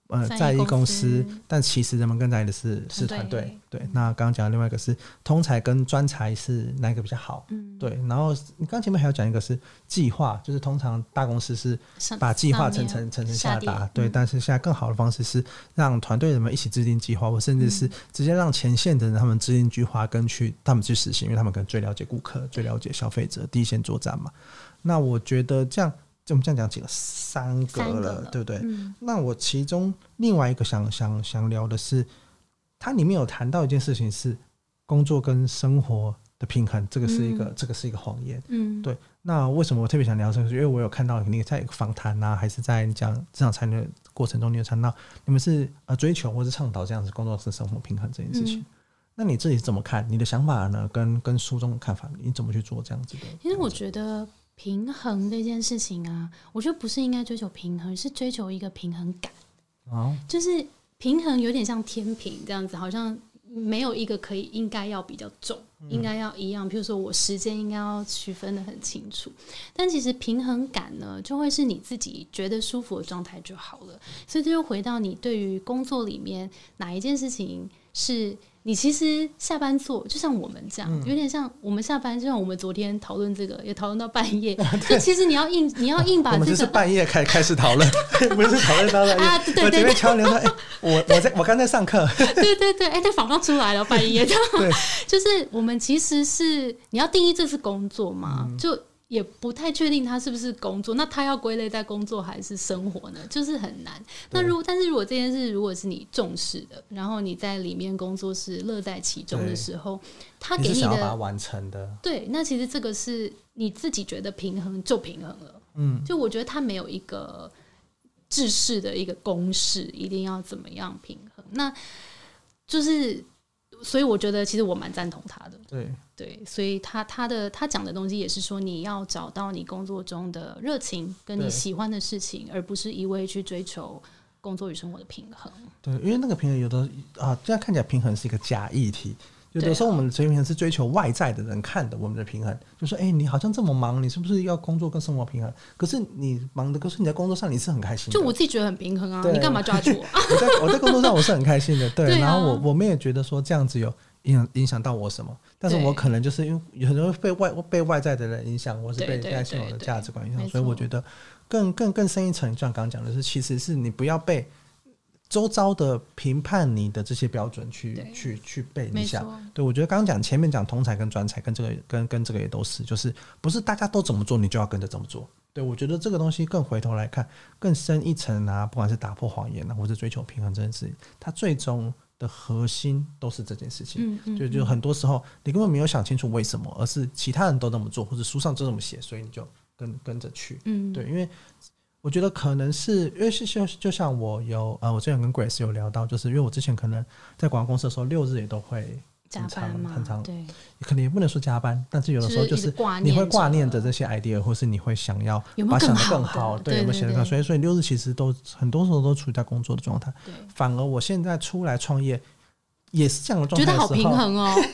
呃，在意公司，但其实人们更在意的是是团队。对，那刚刚讲的另外一个是通才跟专才是哪一个比较好？嗯，对。然后你刚前面还要讲一个是计划，就是通常大公司是把计划层层层层下达，对。但是现在更好的方式是让团队人们一起制定计划，或甚至是直接让前线的人他们制定计划，跟去他们去实行，因为他们可能最了解顾客，最了解消费者，第一线作战嘛。那我觉得这样。就我们这样讲起了三个了，对不对？嗯、那我其中另外一个想想想聊的是，它里面有谈到一件事情是工作跟生活的平衡，这个是一个、嗯、这个是一个谎言。嗯，对。那为什么我特别想聊这个？因为我有看到你在访谈啊，还是在你讲职场参与过程中，你有谈到你们是呃追求或是倡导这样子工作跟生活平衡这件事情。嗯、那你自己怎么看？你的想法呢？跟跟书中的看法，你怎么去做这样子的？其实我觉得平衡这件事情啊，我觉得不是应该追求平衡，是追求一个平衡感。哦，就是平衡有点像天平这样子，好像。没有一个可以应该要比较重，应该要一样。比如说我时间应该要区分的很清楚，但其实平衡感呢，就会是你自己觉得舒服的状态就好了。所以这就回到你对于工作里面哪一件事情是。你其实下班做，就像我们这样，嗯、有点像我们下班，就像我们昨天讨论这个，也讨论到半夜。啊、就其实你要硬，你要硬把、这个。我们就是半夜开开始讨论，不是讨论到半夜。啊，对对对。我敲铃说：“哎、欸，我我在我刚在上课。”对对对，哎、欸，这访纲出来了，半夜。对，就是我们其实是你要定义这是工作嘛，嗯、就。也不太确定他是不是工作，那他要归类在工作还是生活呢？就是很难。那如果但是如果这件事如果是你重视的，然后你在里面工作是乐在其中的时候，他给你的你把它完成的，对，那其实这个是你自己觉得平衡就平衡了。嗯，就我觉得他没有一个制式的一个公式，一定要怎么样平衡。那就是。所以我觉得，其实我蛮赞同他的。对对，所以他他的他讲的东西也是说，你要找到你工作中的热情，跟你喜欢的事情，而不是一味去追求工作与生活的平衡。对，因为那个平衡有的啊，这样看起来平衡是一个假议题。有的时候我们的平衡是追求外在的人看的，我们的平衡就说：“哎、欸，你好像这么忙，你是不是要工作跟生活平衡？”可是你忙的，可是你在工作上你是很开心的。就我自己觉得很平衡啊，你干嘛抓住我？我在我在工作上我是很开心的，对。然后我我们也觉得说这样子有影响影响到我什么？但是我可能就是因为有很多被外被外在的人影响，我是被外在现有的价值观影响，所以我觉得更更更深一层，就像刚刚讲的是，其实是你不要被。周遭的评判你的这些标准去去去背一下，对，我觉得刚刚讲前面讲同才跟专才跟这个跟跟这个也都是，就是不是大家都怎么做你就要跟着怎么做，对，我觉得这个东西更回头来看更深一层啊，不管是打破谎言啊，或者追求平衡这件事情，它最终的核心都是这件事情，嗯嗯，就就很多时候你根本没有想清楚为什么，而是其他人都那么做或者书上就这么写，所以你就跟跟着去，嗯，对，因为。我觉得可能是因为是就就像我有呃，我之前跟 Grace 有聊到，就是因为我之前可能在广告公司的时候，六日也都会加班嘛，很长，对，可能也不能说加班，但是有的时候就是你会挂念着这些 idea，或是你会想要把想的更好，对，有没有想的更好？所以所以六日其实都很多时候都处于在工作的状态。对，反而我现在出来创业也是这样的状态，觉得好平衡哦。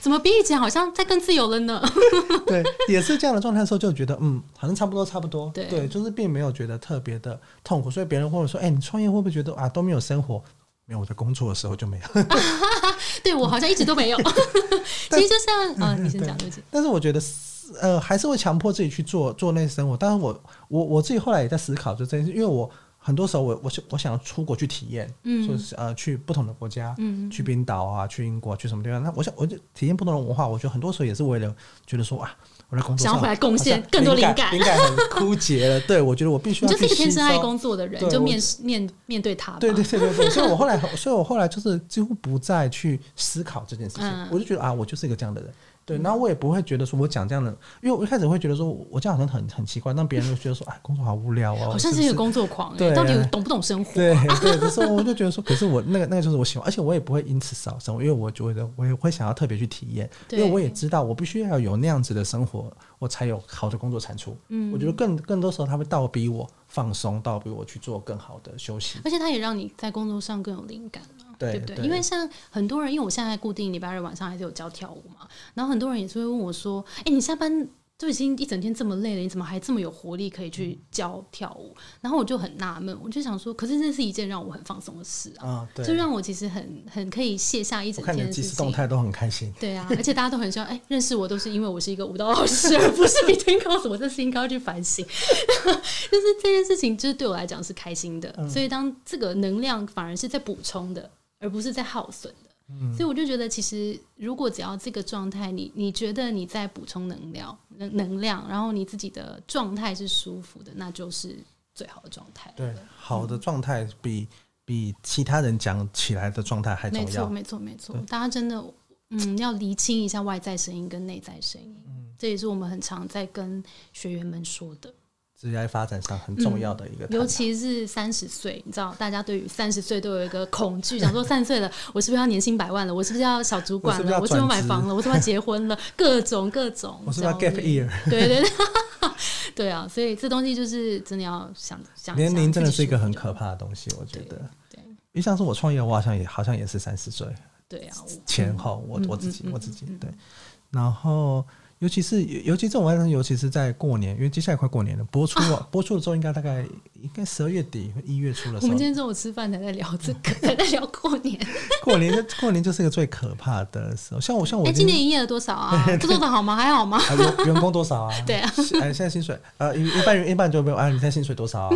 怎么比以前好像在更自由了呢？对，也是这样的状态的时候，就觉得嗯，好像差不多，差不多。对，对，就是并没有觉得特别的痛苦。所以别人或者说，哎、欸，你创业会不会觉得啊都没有生活？没有，我在工作的时候就没有。对我好像一直都没有。其实就像啊，你先讲对不起。但是我觉得呃，还是会强迫自己去做做那些生活。但是我我我自己后来也在思考，就这件事，因为我。很多时候我，我我我想要出国去体验，嗯，说是呃去不同的国家，嗯，去冰岛啊，去英国，去什么地方？那我想，我就体验不同的文化。我觉得很多时候也是为了觉得说啊，我在工作上想要回来贡献更多灵感，灵感很枯竭了。对，我觉得我必须要。你就是一个天生爱工作的人，就面面面对他。对对对对对，所以我后来，所以我后来就是几乎不再去思考这件事情。嗯、我就觉得啊，我就是一个这样的人。对，然后我也不会觉得说，我讲这样的，因为我一开始会觉得说，我这样好像很很奇怪，让别人就觉得说，哎，工作好无聊哦，好像是一个工作狂，对，到底懂不懂生活？对对，可是我就觉得说，可是我那个那个就是我喜欢，而且我也不会因此少生活，因为我觉得我也会想要特别去体验，因为我也知道我必须要有那样子的生活，我才有好的工作产出。嗯，我觉得更更多时候他会倒逼我放松，倒逼我去做更好的休息，而且他也让你在工作上更有灵感。对不对？对，因为像很多人，因为我现在固定礼拜日晚上还是有教跳舞嘛，然后很多人也是会问我说：“哎，你下班都已经一整天这么累了，你怎么还这么有活力可以去教跳舞？”然后我就很纳闷，我就想说：“可是这是一件让我很放松的事啊，就让我其实很很可以卸下一整天的事情。”我看你即时动态都很开心。对啊，而且大家都很希望哎，认识我都是因为我是一个舞蹈老师，而不是 between course。我这是应该要去反省，就是这件事情，就是对我来讲是开心的。嗯、所以当这个能量反而是在补充的。而不是在耗损的，嗯、所以我就觉得，其实如果只要这个状态，你你觉得你在补充能量、能能量，然后你自己的状态是舒服的，那就是最好的状态。对，好的状态比、嗯、比其他人讲起来的状态还重要。没错，没错，没错。大家真的，嗯，要厘清一下外在声音跟内在声音。嗯，这也是我们很常在跟学员们说的。职业发展上很重要的一个、嗯，尤其是三十岁，你知道，大家对于三十岁都有一个恐惧，想说三十岁了，我是不是要年薪百万了？我是不是要小主管了？我是不是要买房了？我是不是要结婚了？各种各种，我是要 gap year？对对对，对啊，所以这东西就是真的要想想，年龄真的是一个很可怕的东西，我觉得。对，因为像是我创业，我好像也好像也是三十岁，对啊，前后我我自己我自己对，然后。尤其是尤其这种外商，尤其是在过年，因为接下来快过年了，播出了、啊、播出的时候应该大概应该十二月底一月初的时候。我们今天中午吃饭才在聊这个，才在聊过年。过年 过年就是一个最可怕的时候。像我像我，哎、欸，今年营业额多少啊？这做的好吗？还好吗？员员工多少啊？对啊。哎，现在薪水呃一一半一半就没有啊？你现在薪水多少啊？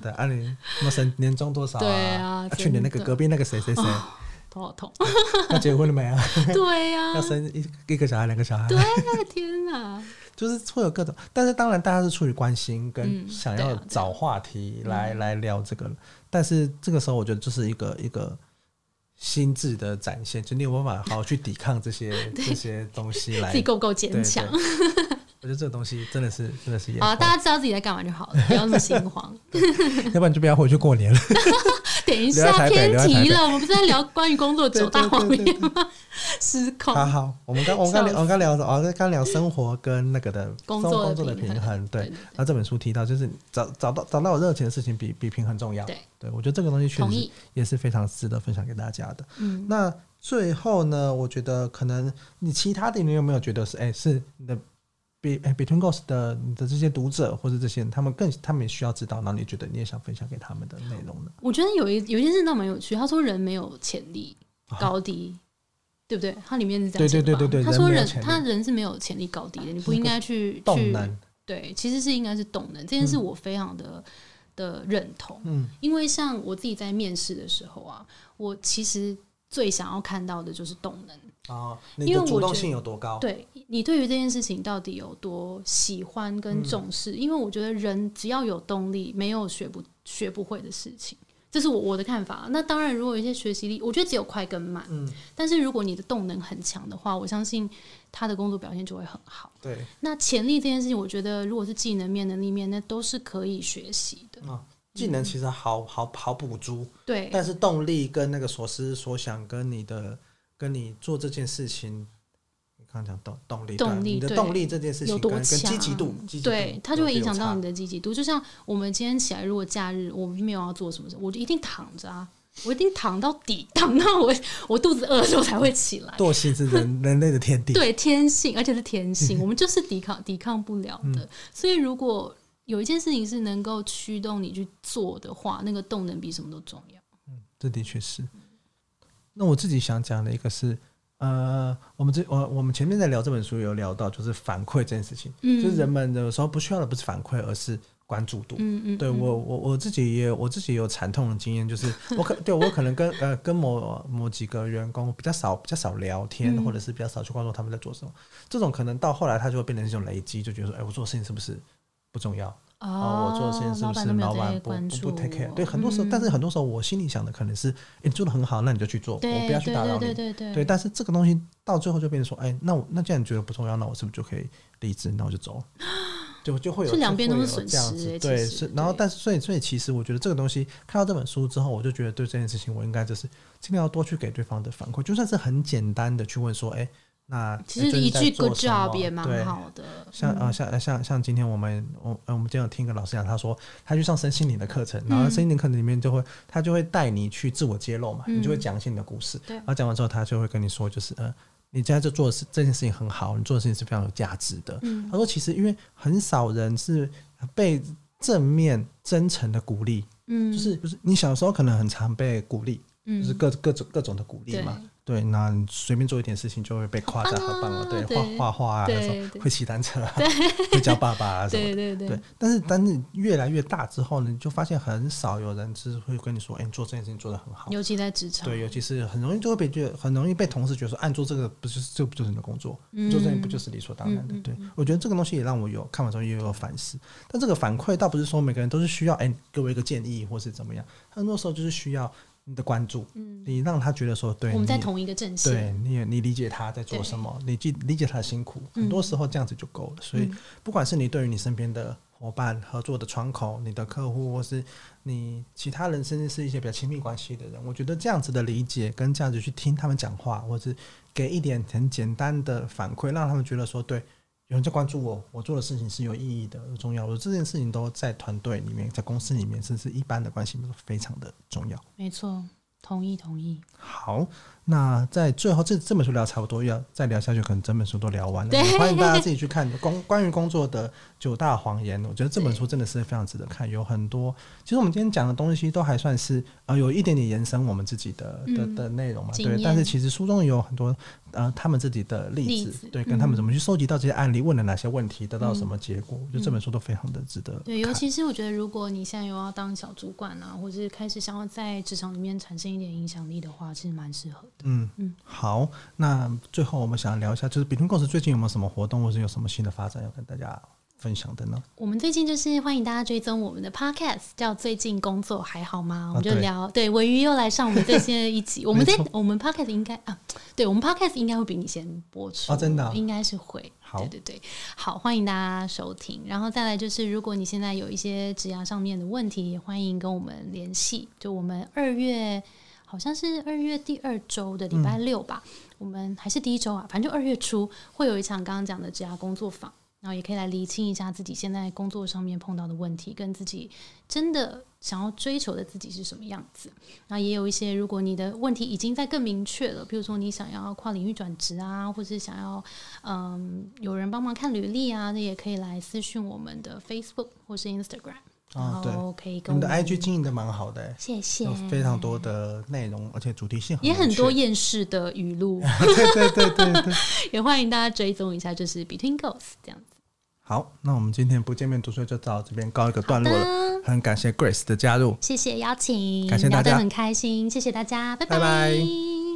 对，啊你什么省年终多少啊？对啊。去年那个隔壁那个谁谁谁。头好痛，要结婚了没啊？对呀，要生一一个小孩，两个小孩。对呀，天哪！就是会有各种，但是当然大家是出于关心跟想要找话题来来聊这个。但是这个时候，我觉得就是一个一个心智的展现，就你有办法好好去抵抗这些这些东西来，自己够不够坚强？我觉得这个东西真的是真的是啊，大家知道自己在干嘛就好了，不要那么心慌。要不然就不要回去过年了。等一下偏题了，我们不是在聊关于工作九大方面吗？失控。好好，我们刚我们刚聊我们刚聊的哦，刚聊生活跟那个的工作工作的平衡。对，然后这本书提到，就是找找到找到有热情的事情比比平衡重要。对，对我觉得这个东西确实也是非常值得分享给大家的。嗯，那最后呢，我觉得可能你其他的你有没有觉得是哎是你的？比 Between Goals 的你的这些读者或者这些人，他们更他们也需要知道，然后你觉得你也想分享给他们的内容呢？我觉得有一有一件事倒蛮有趣，他说人没有潜力高低，啊、对不对？他里面是这样对对对对对，他说人，人他人是没有潜力高低的，你不应该去去对，其实是应该是动能这件事，我非常的、嗯、的认同。嗯，因为像我自己在面试的时候啊，我其实最想要看到的就是动能。哦，你的主动性有多高？对，你对于这件事情到底有多喜欢跟重视？嗯、因为我觉得人只要有动力，没有学不学不会的事情，这是我我的看法。那当然，如果有一些学习力，我觉得只有快跟慢。嗯，但是如果你的动能很强的话，我相信他的工作表现就会很好。对，那潜力这件事情，我觉得如果是技能面、能力面，那都是可以学习的。哦、技能其实好好好补足，对，但是动力跟那个所思所想跟你的。跟你做这件事情，你刚刚讲动动力，动力你的动力这件事情有多强？积极度，对，它就会影响到你的积极度。就像我们今天起来，如果假日我没有要做什么事，我就一定躺着啊，我一定躺到底，躺到我我肚子饿的时候才会起来。惰性是人人类的天地，对，天性，而且是天性，我们就是抵抗抵抗不了的。所以，如果有一件事情是能够驱动你去做的话，那个动能比什么都重要。嗯，这的确是。那我自己想讲的一个是，呃，我们这我我们前面在聊这本书有聊到，就是反馈这件事情，嗯，就是人们有时候不需要的不是反馈，而是关注度。嗯嗯，对我我我自己也我自己也有惨痛的经验，就是 我可对我可能跟呃跟某某几个员工比较少比较少聊天，嗯、或者是比较少去关注他们在做什么，这种可能到后来他就会变成一种累积，就觉得说，哎，我做的事情是不是不重要？哦，我做的事情是不是老板不不不 take care？对，很多时候，但是很多时候我心里想的可能是，你做的很好，那你就去做，我不要去打扰你。对对对对。但是这个东西到最后就变成说，哎，那我那既然你觉得不重要，那我是不是就可以离职？那我就走，就就会有两边都是损失。对，是。然后，但是所以所以其实我觉得这个东西看到这本书之后，我就觉得对这件事情，我应该就是尽量要多去给对方的反馈，就算是很简单的去问说，哎。那其实一句 good job 也蛮好的。像啊，像像像今天我们我我们今天有听个老师讲，他说他去上身心灵的课程，然后身心灵课程里面就会他就会带你去自我揭露嘛，你就会讲一些你的故事。然后讲完之后，他就会跟你说，就是呃，你现在就做的事这件事情很好，你做的事情是非常有价值的。他说，其实因为很少人是被正面真诚的鼓励，嗯，就是就是你小时候可能很常被鼓励，就是各各种各种的鼓励嘛。对，那随便做一点事情就会被夸赞，和棒了。对，画画画啊，会骑单车，会叫爸爸啊什么的。对对对。但是，但是越来越大之后呢，你就发现很少有人是会跟你说：“哎，你做这件事情做得很好。”尤其在职场。对，尤其是很容易就会被觉得，很容易被同事觉得说：“按做这个不就是这不就是你的工作？做这件不就是理所当然的？”对，我觉得这个东西也让我有看完之后也有反思。但这个反馈倒不是说每个人都是需要哎给我一个建议或是怎么样，很多时候就是需要。你的关注，嗯，你让他觉得说，对，我们在同一个阵线，对，你也你理解他在做什么，你理理解他的辛苦，很多时候这样子就够了。所以，不管是你对于你身边的伙伴、合作的窗口、你的客户，或是你其他人，甚至是一些比较亲密关系的人，我觉得这样子的理解跟这样子去听他们讲话，或是给一点很简单的反馈，让他们觉得说，对，有人在关注我，我做的事情是有意义的、有重要的。这件事情都在团队里面，在公司里面，甚至一般的关系都非常的重要。没错，同意同意。好。那在最后，这这本书聊差不多，要再聊下去，可能整本书都聊完了。欢迎大家自己去看工 关于工作的九大谎言。我觉得这本书真的是非常值得看，有很多。其实我们今天讲的东西都还算是呃有一点点延伸我们自己的的的内容嘛，对。但是其实书中有很多呃他们自己的例子，对，跟他们怎么去收集到这些案例，问了哪些问题，得到什么结果。我觉得这本书都非常的值得。对，尤其是我觉得，如果你现在又要当小主管啊，或者是开始想要在职场里面产生一点影响力的话，其实蛮适合的。嗯嗯。好，那最后我们想聊一下，就是 BetweenGos 最近有没有什么活动，或是有什么新的发展要跟大家分享的呢？我们最近就是欢迎大家追踪我们的 Podcast，叫“最近工作还好吗？”我们就聊，啊、对，文鱼又来上我们最新的一集。我们在我们 Podcast 应该啊，对我们 Podcast 应该会比你先播出，啊、真的、啊，应该是会。好，对对对，好，欢迎大家收听。然后再来就是，如果你现在有一些职涯上面的问题，也欢迎跟我们联系。就我们二月。好像是二月第二周的礼拜六吧，嗯、我们还是第一周啊，反正就二月初会有一场刚刚讲的职涯工作坊，然后也可以来厘清一下自己现在工作上面碰到的问题，跟自己真的想要追求的自己是什么样子。那也有一些，如果你的问题已经在更明确了，比如说你想要跨领域转职啊，或是想要嗯有人帮忙看履历啊，那也可以来私讯我们的 Facebook 或是 Instagram。啊，对，可以。我们的 IG 经营的蛮好的，谢谢。有非常多的内容，而且主题性也很多厌世的语录。对对对对对，也欢迎大家追踪一下，就是 BetweenGos 这样子。好，那我们今天不见面读书就到这边告一个段落了。很感谢 Grace 的加入，谢谢邀请，感谢大家，很开心，谢谢大家，拜拜。拜拜。